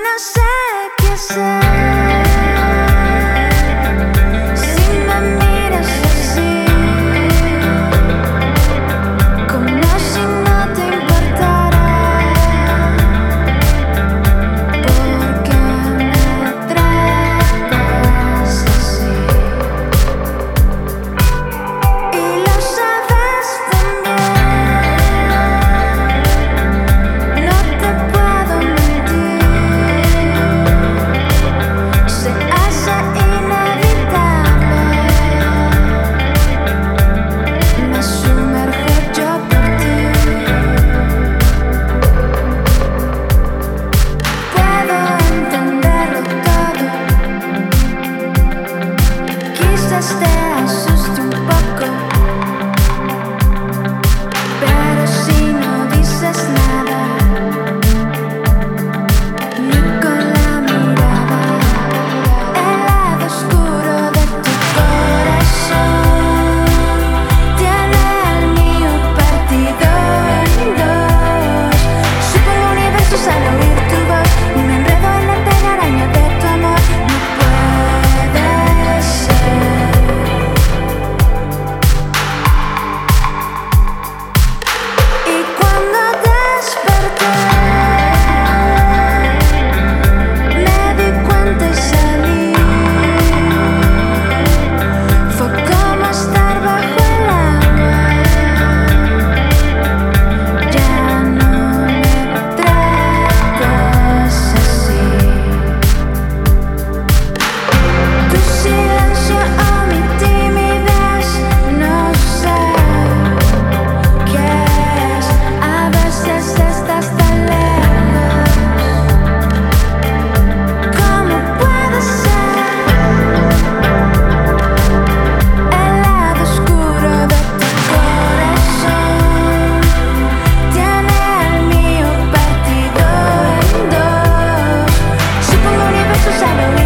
No sé qué hacer. just a shadow